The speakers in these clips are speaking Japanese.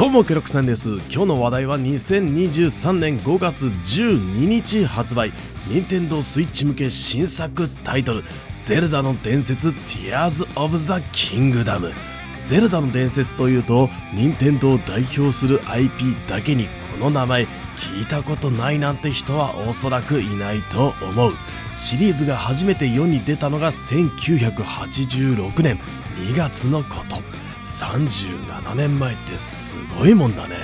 どうもケロクさんです。今日の話題は2023年5月12日発売。任天堂スイッチ向け新作タイトル「ゼルダの伝説 Tears of the Kingdom」ゼルダの伝説というと任天堂を代表する IP だけにこの名前聞いたことないなんて人はおそらくいないと思う。シリーズが初めて世に出たのが1986年2月のこと。37年前ってすごいもんだね。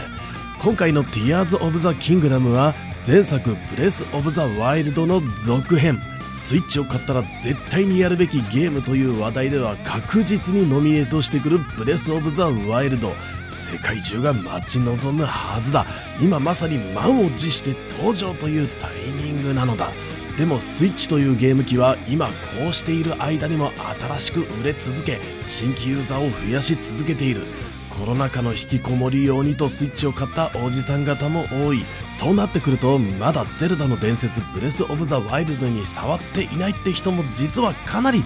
今回の Tears of the Kingdom は前作ブレス・オブ・ザ・ワイルドの続編。スイッチを買ったら絶対にやるべきゲームという話題では確実にノミネートしてくるブレス・オブ・ザ・ワイルド世界中が待ち望むはずだ。今まさに満を持して登場というタイミングなのだ。でもスイッチというゲーム機は今こうしている間にも新しく売れ続け新規ユーザーを増やし続けている。コロナ禍の引きこもり用にとスイッチを買ったおじさん方も多い。そうなってくるとまだゼルダの伝説ブレス・オブ・ザ・ワイルドに触っていないって人も実はかなり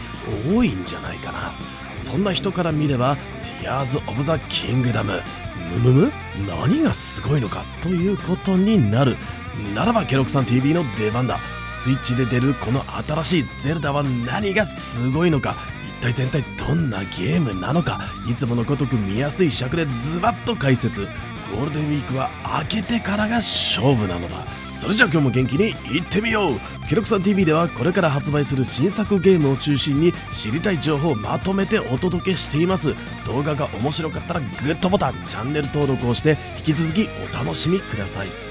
多いんじゃないかな。そんな人から見ればティアーズ・オブ・ザ・キングダム。むむむ何がすごいのかということになる。ならばケロクさん TV の出番だ。スイッチで出るこの新しいゼルダは何がすごいのか一体全体どんなゲームなのかいつものごとく見やすい尺でズバッと解説。ゴールデンウィークは明けてからが勝負なのだ。それじゃあ今日も元気にいってみよう。ケロクさん TV ではこれから発売する新作ゲームを中心に知りたい情報をまとめてお届けしています。動画が面白かったらグッドボタンチャンネル登録をして引き続きお楽しみください。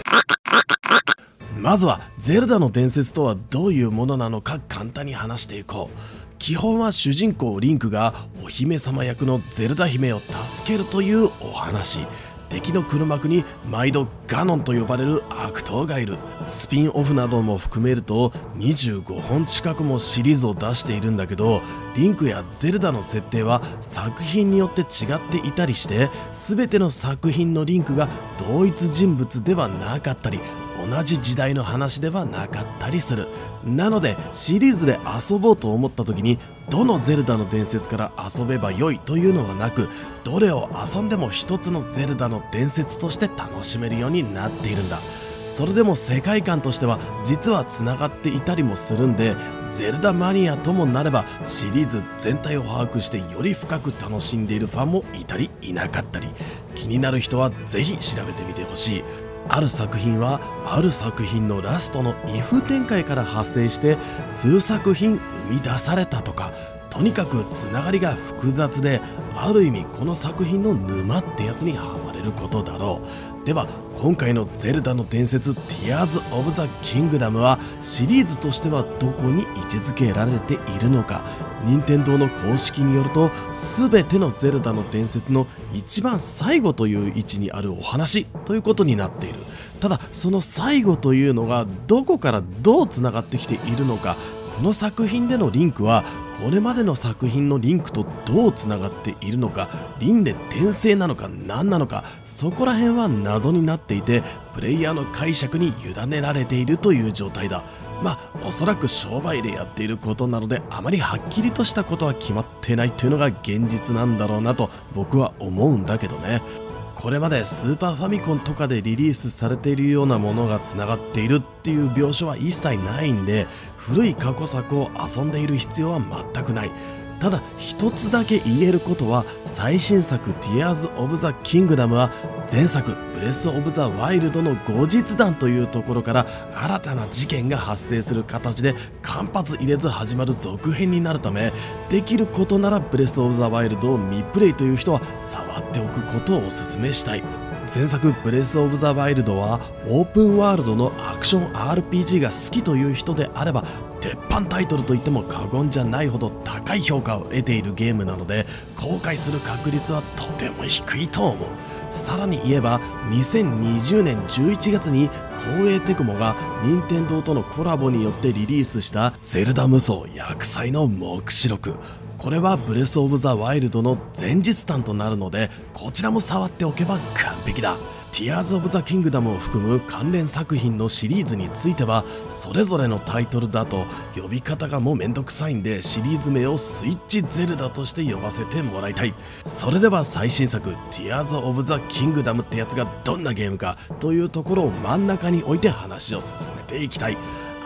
まずはゼルダの伝説とはどういうものなのか簡単に話していこう。基本は主人公リンクがお姫様役のゼルダ姫を助けるというお話。敵の黒幕に毎度ガノンと呼ばれる悪党がいる。スピンオフなども含めると25本近くもシリーズを出しているんだけどリンクやゼルダの設定は作品によって違っていたりして全ての作品のリンクが同一人物ではなかったり同じ時代の話ではなかったりする。なのでシリーズで遊ぼうと思った時にどのゼルダの伝説から遊べばよいというのはなくどれを遊んでも一つのゼルダの伝説として楽しめるようになっているんだ。それでも世界観としては実はつながっていたりもするんでゼルダマニアともなればシリーズ全体を把握してより深く楽しんでいるファンもいたりいなかったり。気になる人はぜひ調べてみてほしい。ある作品はある作品のラストの if 展開から発生して数作品生み出されたとかとにかくつながりが複雑である意味この作品の沼ってやつにはまれることだろう。では今回の「ゼルダの伝説 Tears of the Kingdom」はシリーズとしてはどこに位置づけられているのか任天堂の公式によると全てのゼルダの伝説の一番最後という位置にあるお話ということになっている。ただその最後というのがどこからどうつながってきているのかこの作品でのリンクはこれまでの作品のリンクとどうつながっているのか輪廻転生なのか何なのかそこら辺は謎になっていてプレイヤーの解釈に委ねられているという状態だ。まあおそらく商売でやっていることなのであまりはっきりとしたことは決まってないというのが現実なんだろうなと僕は思うんだけどね。これまでスーパーファミコンとかでリリースされているようなものがつながっているっていう描写は一切ないんで古い過去作を遊んでいる必要は全くない。ただ一つだけ言えることは最新作 Tears of the Kingdom は前作ブレス・オブ・ザ・ワイルドの後日談というところから新たな事件が発生する形で間髪入れず始まる続編になるためできることならブレス・オブ・ザ・ワイルドを未プレイという人は触っておくことをお勧めしたい。前作「ブレス・オブ・ザ・ワイルド」はオープンワールドのアクション RPG が好きという人であれば鉄板タイトルといっても過言じゃないほど高い評価を得ているゲームなので後悔する確率はとても低いと思う。さらに言えば2020年11月に東映テクモが任天堂とのコラボによってリリースした「ゼルダ無双薬剤の目視録」これはブレス・オブ・ザ・ワイルドの前日談となるのでこちらも触っておけば完璧だ。ティアーズ・オブ・ザ・キングダムを含む関連作品のシリーズについてはそれぞれのタイトルだと呼び方がもうめんどくさいんでシリーズ名をスイッチ・ゼルダとして呼ばせてもらいたい。それでは最新作ティアーズ・オブ・ザ・キングダムってやつがどんなゲームかというところを真ん中に置いて話を進めていきたい。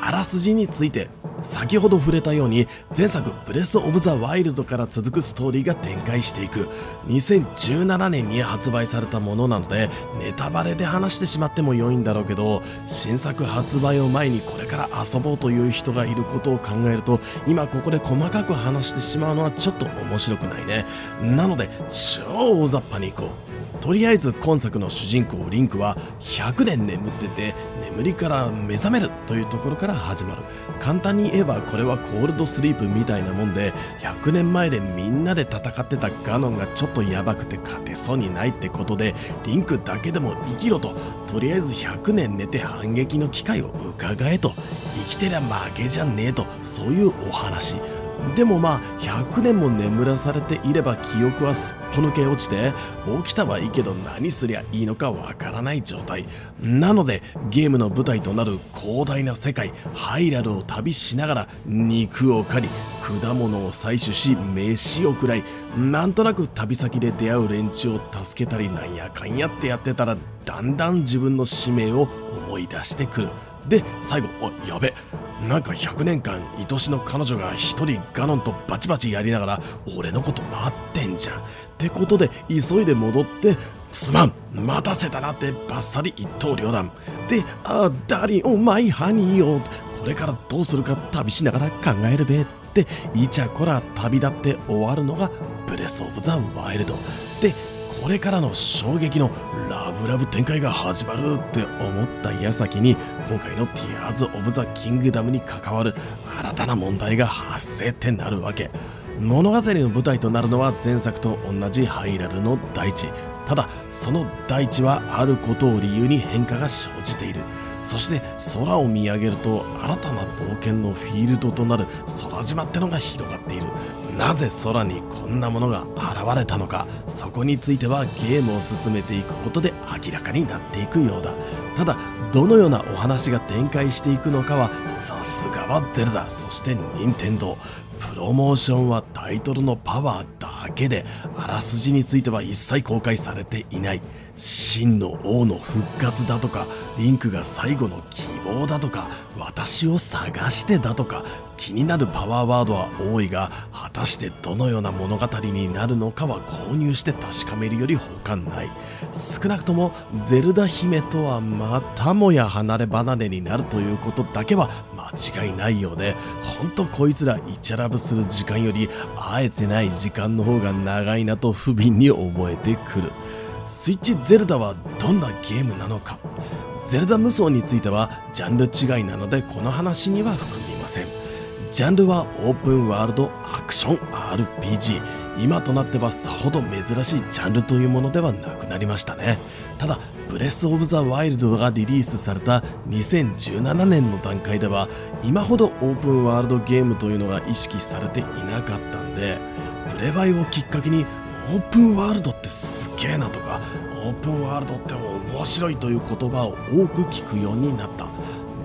あらすじについて先ほど触れたように前作「ブレス・オブ・ザ・ワイルド」から続くストーリーが展開していく。2017年に発売されたものなのでネタバレで話してしまっても良いんだろうけど新作発売を前にこれから遊ぼうという人がいることを考えると今ここで細かく話してしまうのはちょっと面白くないね。なので超大雑把にいこう。とりあえず今作の主人公リンクは100年眠ってて眠りから目覚めるというところから始まる。簡単に言えばこれはコールドスリープみたいなもんで100年前でみんなで戦ってたガノンがちょっとヤバくて勝てそうにないってことでリンクだけでも生きろととりあえず100年寝て反撃の機会を伺えと。生きてりゃ負けじゃねえと。そういうお話。でもまあ100年も眠らされていれば記憶はすっぽ抜け落ちて起きたはいいけど何すりゃいいのかわからない状態。なのでゲームの舞台となる広大な世界ハイラルを旅しながら肉を狩り果物を採取し飯を食らいなんとなく旅先で出会う連中を助けたりなんやかんやってやってたらだんだん自分の使命を思い出してくる。で最後あやべ。なんか100年間愛しの彼女が一人ガノンとバチバチやりながら俺のこと待ってんじゃんってことで急いで戻ってすまん。待たせたなってバッサリ一刀両断であダーリンおマイハニーよこれからどうするか旅しながら考えるべって。イチャコラ旅立って終わるのがブレス・オブ・ザ・ワイルド。でこれからの衝撃のラブラブ展開が始まるって思った矢先に今回の「ティアーズ・オブ・ザ・キングダム」に関わる新たな問題が発生ってなるわけ。物語の舞台となるのは前作と同じハイラルの大地。ただその大地はあることを理由に変化が生じている。そして空を見上げると新たな冒険のフィールドとなる空島ってのが広がっている。なぜ空にこんなものが現れたのかそこについてはゲームを進めていくことで明らかになっていくようだ。ただどのようなお話が展開していくのかはさすがはゼルダそして任天堂。プロモーションはタイトルのパワーだけであらすじについては一切公開されていない。真の王の復活だとかリンクが最後の希望だとか私を探してだとか気になるパワーワードは多いが果たしてどのような物語になるのかは購入して確かめるより他ない。少なくともゼルダ姫とはまたもや離れ離れになるということだけは間違いないようでほんとこいつらイチャラブする時間より会えてない時間の方が長いなと不憫に思えてくる。スイッチゼルダはどんなゲームなのか。ゼルダ無双についてはジャンル違いなのでこの話には含みません。ジャンルはオープンワールドアクション RPG 今となってはさほど珍しいジャンルというものではなくなりましたね。ただブレス・オブ・ザ・ワイルドがリリースされた2017年の段階では今ほどオープンワールドゲームというのが意識されていなかったんでプレバイをきっかけにオープンワールドってすげえなとかオープンワールドって面白いという言葉を多く聞くようになった。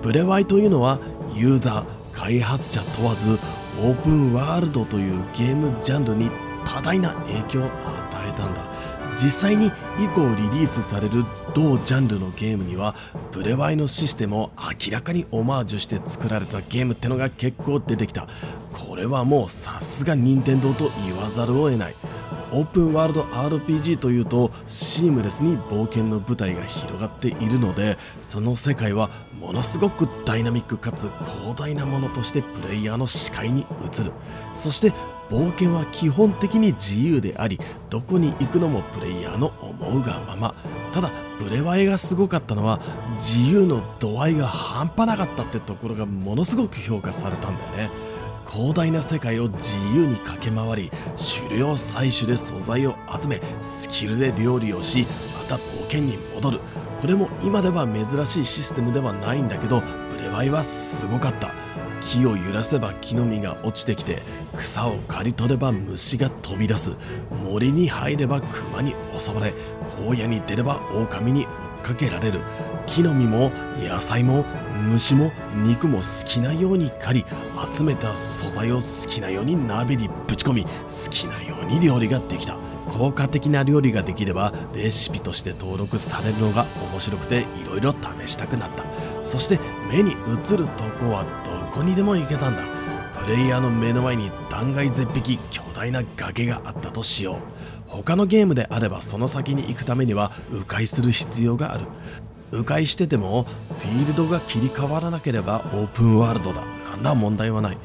ブレワイというのはユーザー開発者問わずオープンワールドというゲームジャンルに多大な影響を与えたんだ。実際に以降リリースされる同ジャンルのゲームにはブレワイのシステムを明らかにオマージュして作られたゲームってのが結構出てきた。これはもうさすが任天堂と言わざるを得ない。オープンワールド RPG というとシームレスに冒険の舞台が広がっているのでその世界はものすごくダイナミックかつ広大なものとしてプレイヤーの視界に映る。そして冒険は基本的に自由でありどこに行くのもプレイヤーの思うがままただブレワイがすごかったのは自由の度合いが半端なかったってところがものすごく評価されたんだよね。広大な世界を自由に駆け回り狩猟採取で素材を集めスキルで料理をしまた冒険に戻る。これも今では珍しいシステムではないんだけどブレワイはすごかった。木を揺らせば木の実が落ちてきて草を刈り取れば虫が飛び出す。森に入れば熊に襲われ荒野に出れば狼にかけられる。木の実も野菜も虫も肉も好きなように狩り集めた素材を好きなように鍋にぶち込み好きなように料理ができた。効果的な料理ができればレシピとして登録されるのが面白くていろいろ試したくなった。そして目に映るとこはどこにでも行けたんだ。プレイヤーの目の前に断崖絶壁巨大な崖があったとしよう。他のゲームであればその先に行くためには迂回する必要がある。迂回しててもフィールドが切り替わらなければオープンワールドだ。何ら問題はない。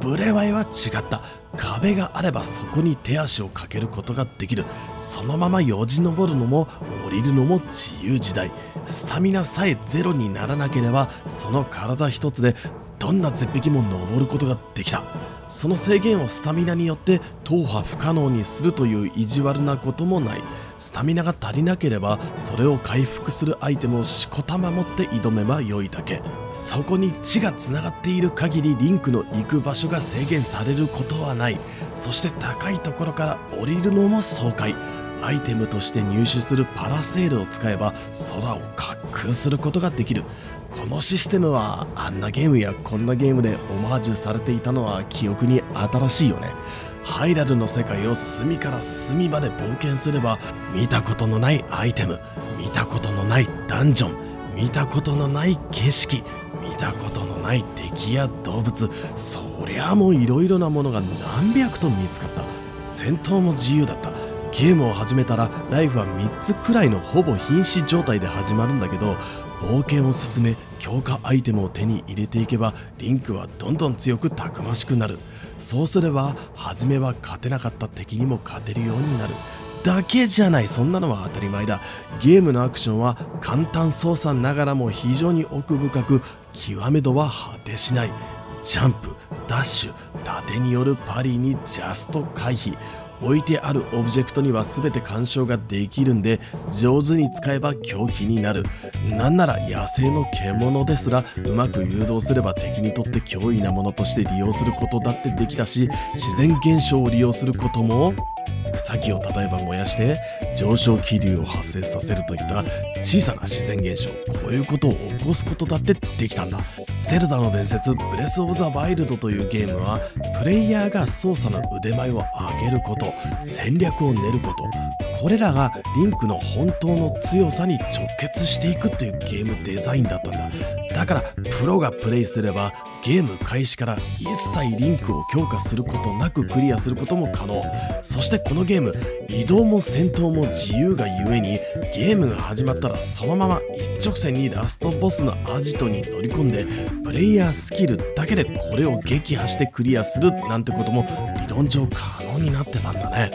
ブレワイは違った。壁があればそこに手足をかけることができる。そのままよじ登るのも降りるのも自由自在。スタミナさえゼロにならなければその体一つでどんな絶壁も登ることができた？その制限をスタミナによって踏破不可能にするという意地悪なこともない。スタミナが足りなければそれを回復するアイテムをしこたま持って挑めば良いだけ。そこに血がつながっている限りリンクの行く場所が制限されることはない。そして高いところから降りるのも爽快。アイテムとして入手するパラセールを使えば空を滑空することができる。このシステムはあんなゲームやこんなゲームでオマージュされていたのは記憶に新しいよね。ハイラルの世界を隅から隅まで冒険すれば見たことのないアイテム見たことのないダンジョン見たことのない景色見たことのない敵や動物そりゃもういろいろなものが何百と見つかった。戦闘も自由だった。ゲームを始めたらライフは3つくらいのほぼ瀕死状態で始まるんだけど冒険を進め強化アイテムを手に入れていけばリンクはどんどん強くたくましくなる。そうすれば初めは勝てなかった敵にも勝てるようになる。だけじゃない。そんなのは当たり前だ。ゲームのアクションは簡単操作ながらも非常に奥深く極め度は果てしない。ジャンプダッシュ盾によるパリにジャスト回避。置いてあるオブジェクトには全て干渉ができるんで上手に使えば狂気になる。なんなら野生の獣ですらうまく誘導すれば敵にとって脅威なものとして利用することだってできたし自然現象を利用することも草木を例えば燃やして上昇気流を発生させるといった小さな自然現象こういうことを起こすことだってできたんだ。ゼルダの伝説ブレス・オブ・ザ・ワイルドというゲームはプレイヤーが操作の腕前を上げること戦略を練ることこれらがリンクの本当の強さに直結していくっていうゲームデザインだったんだ。だからプロがプレイすればゲーム開始から一切リンクを強化することなくクリアすることも可能。そしてこのゲーム移動も戦闘も自由がゆえにゲームが始まったらそのまま一直線にラストボスのアジトに乗り込んでプレイヤースキルだけでこれを撃破してクリアするなんてことも理論上可能になってたんだね。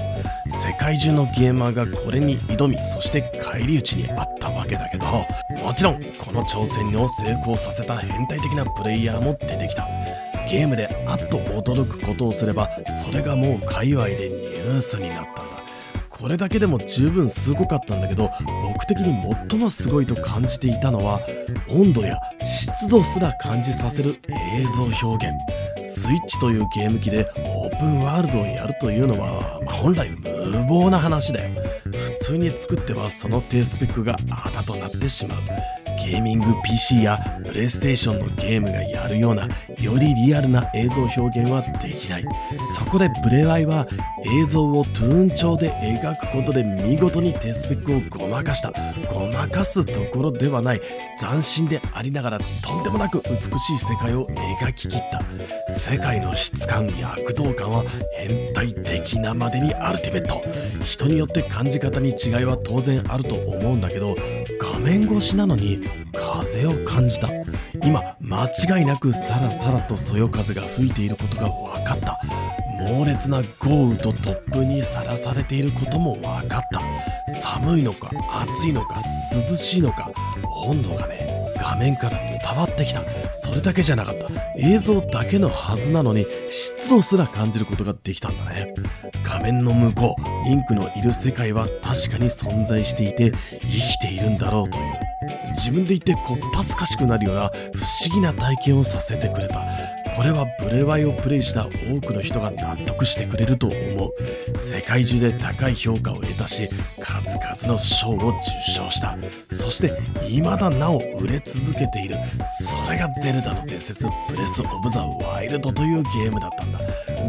世界中のゲーマーがこれに挑みそして返り討ちにあったけだけどもちろんこの挑戦を成功させた変態的なプレイヤーも出てきた。ゲームであっと驚くことをすればそれがもう界隈でニュースになったんだ。これだけでも十分すごかったんだけど僕的に最もすごいと感じていたのは温度や湿度すら感じさせる映像表現。スイッチというゲーム機でオープンワールドをやるというのは、まあ、本来無謀な話だよ。通に作ってはその低スペックがあだとなってしまう。ゲーミング PC やプレイステーションのゲームがやるようなよりリアルな映像表現はできない。そこでブレワイは映像をトゥーン調で描くことで見事に低スペックをごまかした。ごまかすところではない。斬新でありながらとんでもなく美しい世界を描ききった。世界の質感躍動感は変態的なまでにアルティメット。人によって感じ方に違いは当然あると思うんだけど画面越しなのに風を感じた。今間違いなくさらさらとそよ風が吹いていることが分かった。猛烈な豪雨と突風にさらされていることも分かった。寒いのか暑いのか涼しいのか温度がね画面から伝わってきた。それだけじゃなかった。映像だけのはずなのに湿度すら感じることができたんだね。画面の向こうリンクのいる世界は確かに存在していて生きているんだろうという。自分で言ってこっぱずかしくなるような不思議な体験をさせてくれた。これはブレワイをプレイした多くの人が納得してくれると思う。世界中で高い評価を得たし数々の賞を受賞した。そして未だなお売れ続けている。それがゼルダの伝説ブレス・オブ・ザ・ワイルドというゲームだったんだ。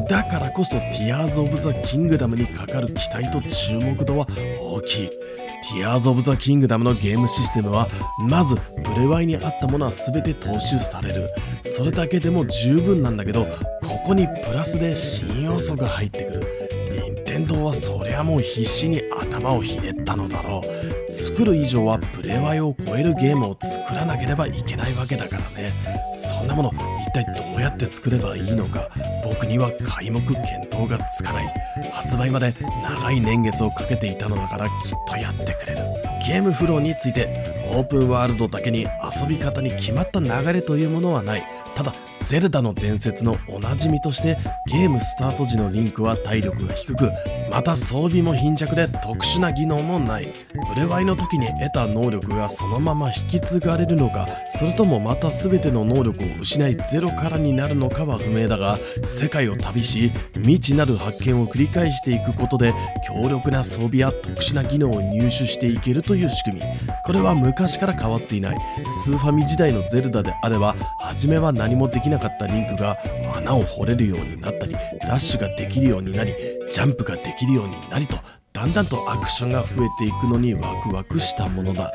だからこそティアーズ・オブ・ザ・キングダムにかかる期待と注目度は大きい。ティアーズ・オブ・ザ・キングダムのゲームシステムはまずブレワイにあったものは全て踏襲される。それだけでも十分なんだけどここにプラスで新要素が入ってくる。任天堂はそりゃもう必死に頭をひねったのだろう。作る以上はプレワイを超えるゲームを作らなければいけないわけだからね。そんなもの一体どうやって作ればいいのか。僕には皆目見当がつかない発売まで長い年月をかけていたのだからきっとやってくれるゲームフローについてオープンワールドだけに遊び方に決まった流れというものはないただゼルダの伝説のおなじみとしてゲームスタート時のリンクは体力が低くまた装備も貧弱で特殊な技能もない。ブレワイの時に得た能力がそのまま引き継がれるのかそれともまた全ての能力を失いゼロからになるのかは不明だが世界を旅し未知なる発見を繰り返していくことで強力な装備や特殊な技能を入手していけるという仕組み。これは昔から変わっていない。スーファミ時代のゼルダであれば初めは何もできなかったリンクが穴を掘れるようになったりダッシュができるようになりジャンプができるようになりとだんだんとアクションが増えていくのにワクワクしたものだ。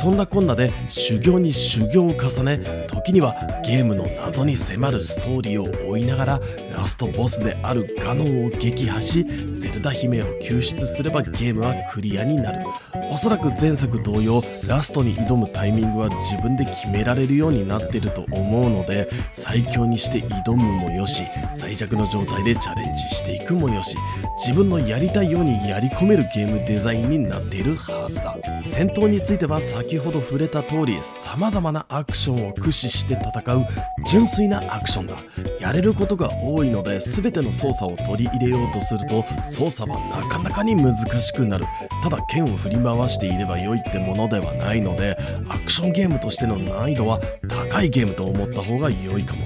そんなこんなで修行に修行を重ね時にはゲームの謎に迫るストーリーを追いながらラストボスであるガノンを撃破しゼルダ姫を救出すればゲームはクリアになる。おそらく前作同様ラストに挑むタイミングは自分で決められるようになっていると思うので最強にして挑むもよし最弱の状態でチャレンジしていくもよし自分のやりたいようにやり込めるゲームデザインになっているはずだ。戦闘については先ほど触れた通り様々なアクションを駆使して戦う純粋なアクションだ。やれることが多いいので全ての操作を取り入れようとすると操作はなかなかに難しくなる。ただ剣を振り回していれば良いってものではないのでアクションゲームとしての難易度は高いゲームと思った方が良いかも。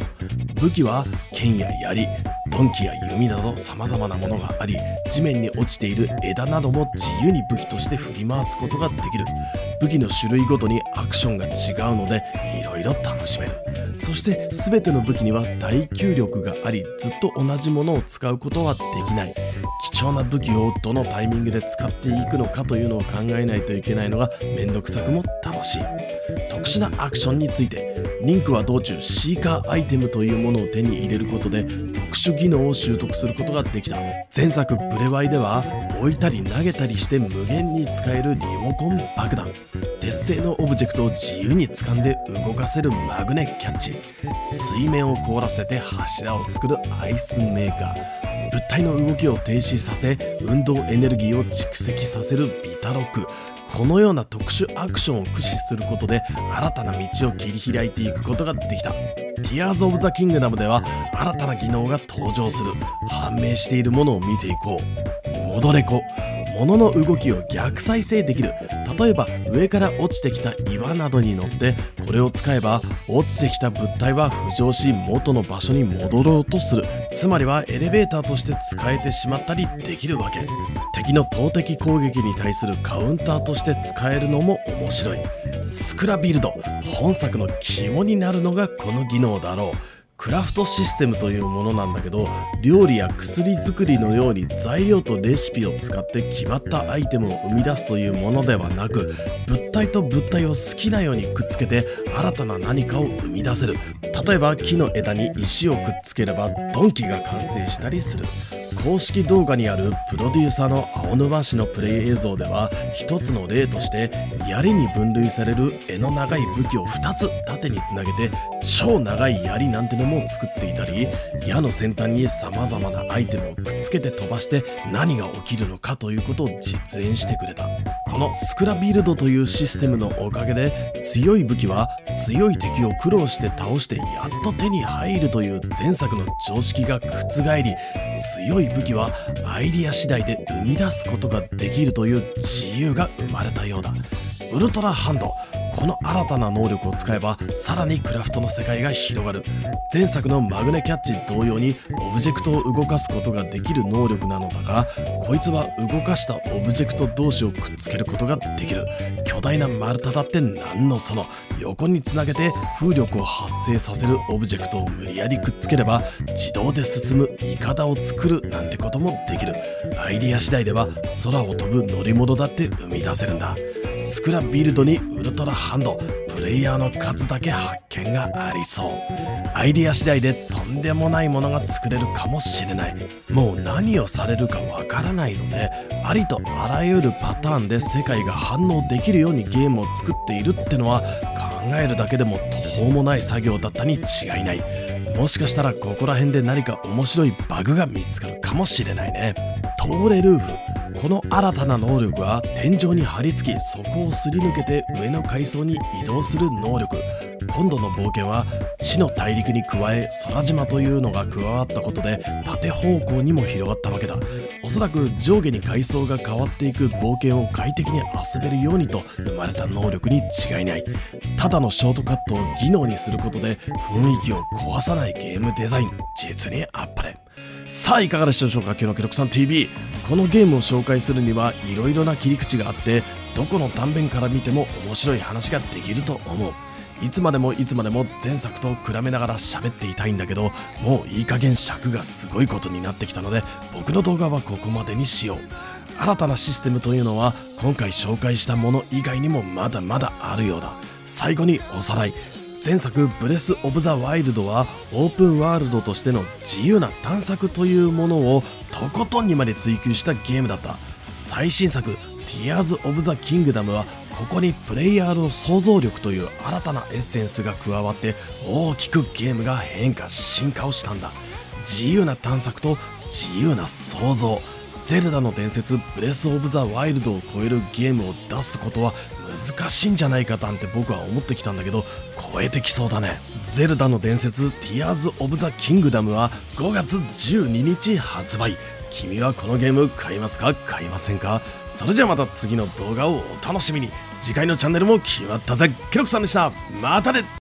武器は剣や槍鈍器や弓など様々なものがあり地面に落ちている枝なども自由に武器として振り回すことができる。武器の種類ごとにアクションが違うので色々楽しめる。そして全ての武器には耐久力がありずっと同じものを使うことはできない。貴重な武器をどのタイミングで使っていくのかというのを考えないといけないのがめんどくさくも楽しい。特殊なアクションについてリンクは道中シーカーアイテムというものを手に入れることで特殊技能を習得することができた。前作ブレワイでは置いたり投げたりして無限に使えるリモコン爆弾。鉄製のオブジェクトを自由に掴んで動かせるマグネキャッチ。水面を凍らせて柱を作るアイスメーカー。物体の動きを停止させ運動エネルギーを蓄積させるビタロック。このような特殊アクションを駆使することで新たな道を切り開いていくことができた。ティアーズ・オブ・ザ・キングダムでは新たな技能が登場する。判明しているものを見ていこう。戻れ子物の動きを逆再生できる。例えば上から落ちてきた岩などに乗ってこれを使えば落ちてきた物体は浮上し元の場所に戻ろうとする。つまりはエレベーターとして使えてしまったりできるわけ。敵の投擲攻撃に対するカウンターとして使えるのも面白い。スクラビルド本作の肝になるのがこの技能だろう。クラフトシステムというものなんだけど料理や薬作りのように材料とレシピを使って決まったアイテムを生み出すというものではなく物体と物体を好きなようにくっつけて新たな何かを生み出せる。例えば木の枝に石をくっつければドンキが完成したりする。公式動画にあるプロデューサーの青沼氏のプレイ映像では一つの例として槍に分類される柄の長い武器を2つ縦につなげて超長い槍なんてのも作っていたり矢の先端に様々なアイテムをくっつけて飛ばして何が起きるのかということを実演してくれた。このスクラビルドというシステムのおかげで強い武器は強い敵を苦労して倒してやっと手に入るという前作の常識が覆り強い武器はアイディア次第で生み出すことができるという自由が生まれたようだ。ウルトラハンド。この新たな能力を使えばさらにクラフトの世界が広がる。前作のマグネキャッチ同様にオブジェクトを動かすことができる能力なのだがこいつは動かしたオブジェクト同士をくっつけることができる。巨大な丸太だって何のその。横につなげて風力を発生させるオブジェクトを無理やりくっつければ自動で進むイカダを作るなんてこともできる。アイディア次第では空を飛ぶ乗り物だって生み出せるんだ。スクラビルドにウルトラハンドプレイヤーの数だけ発見がありそう。アイディア次第でとんでもないものが作れるかもしれないもう何をされるかわからないのでありとあらゆるパターンで世界が反応できるようにゲームを作っているってのは考えるだけでも途方もない作業だったに違いないもしかしたらここら辺で何か面白いバグが見つかるかもしれないね通れルーフこの新たな能力は天井に張り付きそこをすり抜けて上の階層に移動する能力。今度の冒険は地の大陸に加え空島というのが加わったことで縦方向にも広がったわけだ。おそらく上下に階層が変わっていく冒険を快適に遊べるようにと生まれた能力に違いない。ただのショートカットを技能にすることで雰囲気を壊さないゲームデザイン。実にあっぱれさあいかがでしたでしょうか？今日のケロクさん TV このゲームを紹介するにはいろいろな切り口があってどこの断面から見ても面白い話ができると思う。いつまでもいつまでも前作と比べながら喋っていたいんだけどもういい加減尺がすごいことになってきたので僕の動画はここまでにしよう。新たなシステムというのは今回紹介したもの以外にもまだまだあるようだ。最後におさらい。前作「ブレス・オブ・ザ・ワイルド」はオープンワールドとしての自由な探索というものをとことんにまで追求したゲームだった。最新作「ティアーズ・オブ・ザ・キングダム」はここにプレイヤーの想像力という新たなエッセンスが加わって大きくゲームが変化進化をしたんだ。自由な探索と自由な想像ゼルダの伝説ブレス・オブ・ザ・ワイルドを超えるゲームを出すことは難しいんじゃないかなんて僕は思ってきたんだけど超えてきそうだね。ゼルダの伝説ティアーズ・オブ・ザ・キングダムは5月12日発売。君はこのゲーム買いますか？買いませんか？それじゃあまた次の動画をお楽しみに。次回のチャンネルも決まったぜ。ケロクさんでした。またね。